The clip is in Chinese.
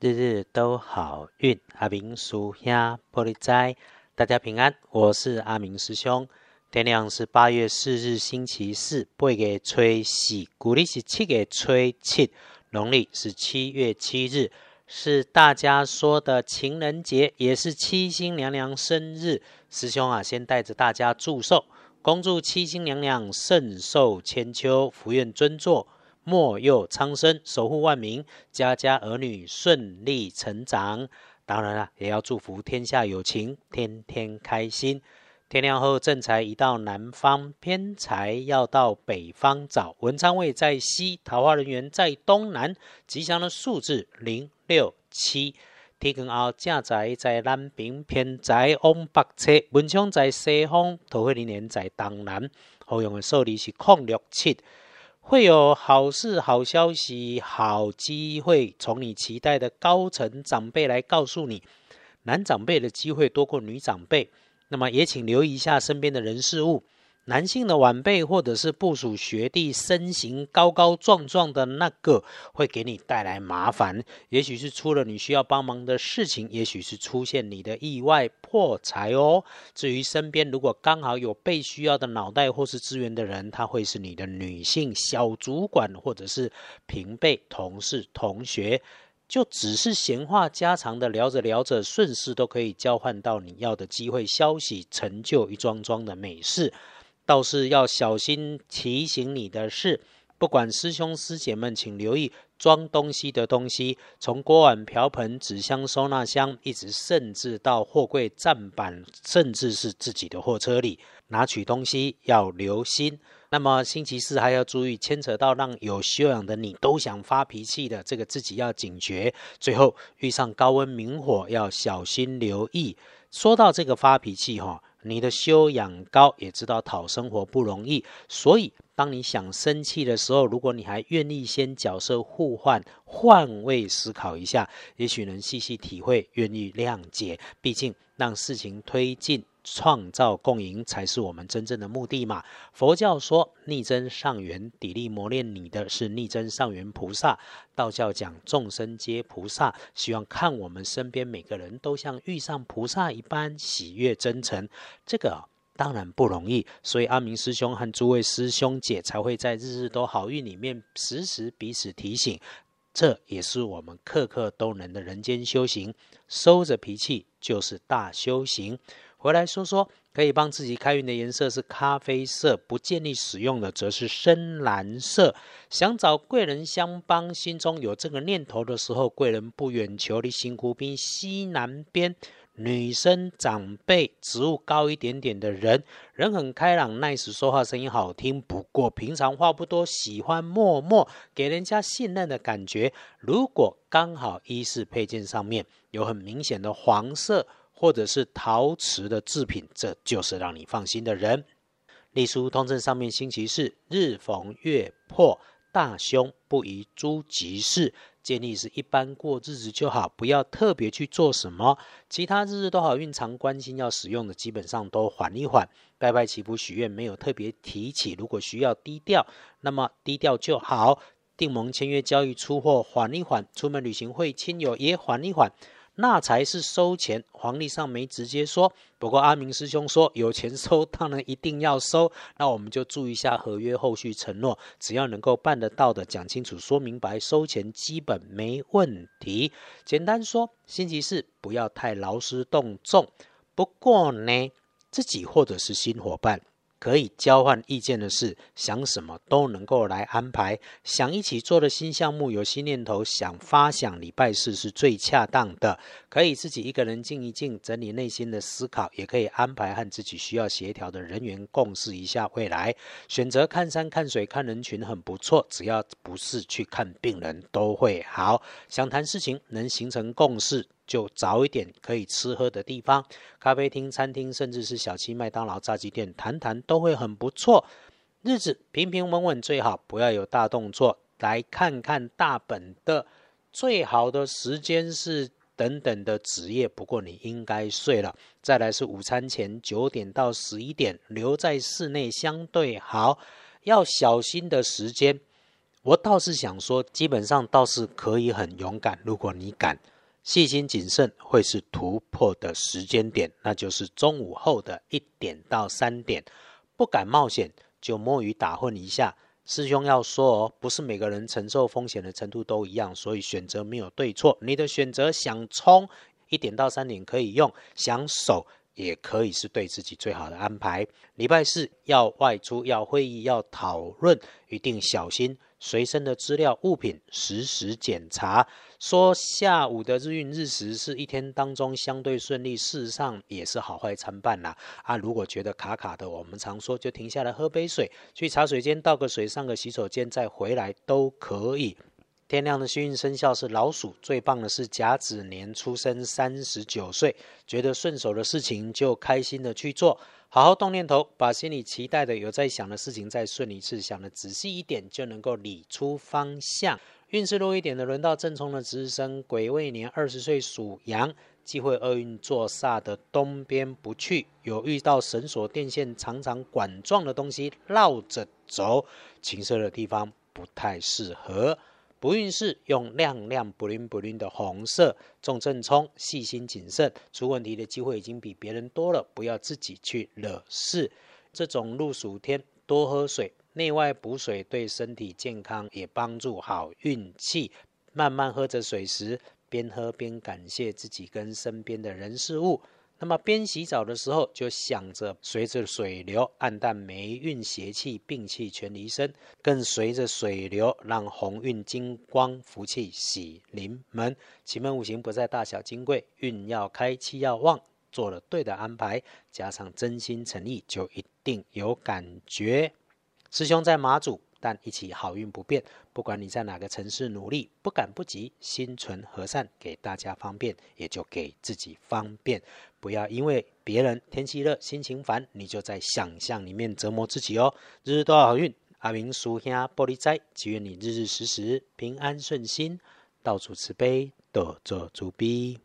日日都好运。阿明叔兄玻璃斋，大家平安。我是阿明师兄。天亮是八月四日，星期四，八月初四，古历是七月吹七，农历是七月七日，是大家说的情人节，也是七星娘娘生日。师兄啊，先带着大家祝寿。恭祝七星娘娘寿寿千秋，福愿尊座，莫佑苍生，守护万民，家家儿女顺利成长。当然了，也要祝福天下有情，天天开心。天亮后，正财移到南方，偏财要到北方找。文昌位在西，桃花人员在东南。吉祥的数字零六七。天光后，正财在南边，偏财往北侧；文昌在西方，桃花人缘在东南。好用的数字是空六七，会有好事、好消息、好机会从你期待的高层长辈来告诉你。男长辈的机会多过女长辈，那么也请留意一下身边的人事物。男性的晚辈或者是部属学弟，身形高高壮壮的那个，会给你带来麻烦。也许是出了你需要帮忙的事情，也许是出现你的意外破财哦。至于身边如果刚好有被需要的脑袋或是资源的人，他会是你的女性小主管，或者是平辈、同事、同学，就只是闲话家常的聊着聊着，顺势都可以交换到你要的机会、消息、成就一桩桩的美事。倒是要小心提醒你的是，不管师兄师姐们，请留意装东西的东西，从锅碗瓢盆、纸箱、收纳箱，一直甚至到货柜站板，甚至是自己的货车里拿取东西要留心。那么星期四还要注意，牵扯到让有修养的你都想发脾气的这个自己要警觉。最后遇上高温明火，要小心留意。说到这个发脾气，哈。你的修养高，也知道讨生活不容易，所以当你想生气的时候，如果你还愿意先角色互换、换位思考一下，也许能细细体会，愿意谅解。毕竟让事情推进。创造共赢才是我们真正的目的嘛？佛教说逆增上缘，砥砺磨练你的是逆增上缘菩萨。道教讲众生皆菩萨，希望看我们身边每个人都像遇上菩萨一般喜悦真诚。这个当然不容易，所以阿明师兄和诸位师兄姐才会在日日都好运里面时时彼此提醒。这也是我们刻刻都能的人间修行。收着脾气就是大修行。回来说说，可以帮自己开运的颜色是咖啡色，不建议使用的则是深蓝色。想找贵人相帮，心中有这个念头的时候，贵人不远求，离新湖滨西南边。女生长辈，职务高一点点的人，人很开朗，nice，说话声音好听。不过平常话不多，喜欢默默，给人家信任的感觉。如果刚好衣饰配件上面有很明显的黄色。或者是陶瓷的制品，这就是让你放心的人。隶书通证上面星期四日逢月破，大凶不宜诸吉事，建议是一般过日子就好，不要特别去做什么。其他日日都好运，常关心要使用的，基本上都缓一缓。拜拜祈福许愿没有特别提起，如果需要低调，那么低调就好。订盟签约交易出货缓一缓，出门旅行会亲友也缓一缓。那才是收钱，黄历上没直接说。不过阿明师兄说有钱收，当然一定要收。那我们就注意一下合约后续承诺，只要能够办得到的，讲清楚、说明白，收钱基本没问题。简单说，星期四不要太劳师动众。不过呢，自己或者是新伙伴。可以交换意见的事，想什么都能够来安排。想一起做的新项目，有新念头，想发想礼拜四是最恰当的。可以自己一个人静一静，整理内心的思考，也可以安排和自己需要协调的人员共事一下未来。选择看山看水看人群很不错，只要不是去看病人，都会好。想谈事情，能形成共识。就找一点可以吃喝的地方，咖啡厅、餐厅，甚至是小七、麦当劳、炸鸡店，谈谈都会很不错。日子平平稳稳最好，不要有大动作。来看看大本的，最好的时间是等等的职业。不过你应该睡了。再来是午餐前九点到十一点，留在室内相对好。要小心的时间。我倒是想说，基本上倒是可以很勇敢。如果你敢，细心谨慎会是突破的时间点，那就是中午后的一点到三点。不敢冒险，就摸鱼打混一下。师兄要说哦，不是每个人承受风险的程度都一样，所以选择没有对错。你的选择想冲一点到三点可以用，想守也可以是对自己最好的安排。礼拜四要外出、要会议、要讨论，一定小心。随身的资料物品实时检查。说下午的日运日时是一天当中相对顺利，事实上也是好坏参半啦。啊，如果觉得卡卡的，我们常说就停下来喝杯水，去茶水间倒个水，上个洗手间再回来都可以。天亮的幸运生肖是老鼠，最棒的是甲子年出生，三十九岁，觉得顺手的事情就开心的去做。好好动念头，把心里期待的、有在想的事情再顺一次，想的仔细一点，就能够理出方向。运势弱一点的，轮到正冲的值日生，癸未年二十岁属羊，忌讳厄运坐煞的东边不去。有遇到绳索、电线、长长管状的东西绕着走，情色的地方不太适合。不运势用亮亮不灵不灵的红色，重正冲，细心谨慎，出问题的机会已经比别人多了，不要自己去惹事。这种入暑天多喝水，内外补水对身体健康也帮助好运气。慢慢喝着水时，边喝边感谢自己跟身边的人事物。那么边洗澡的时候，就想着随着水流暗淡霉运邪气病气全离身，更随着水流让鸿运金光福气喜临门。奇门五行不在大小金贵，运要开气要旺，做了对的安排，加上真心诚意，就一定有感觉。师兄在马祖。但一起好运不变，不管你在哪个城市努力，不赶不急，心存和善，给大家方便，也就给自己方便。不要因为别人天气热，心情烦，你就在想象里面折磨自己哦。日日都要好运，阿明叔兄玻璃斋，祈愿你日日时时平安顺心，到处慈悲，多做主逼。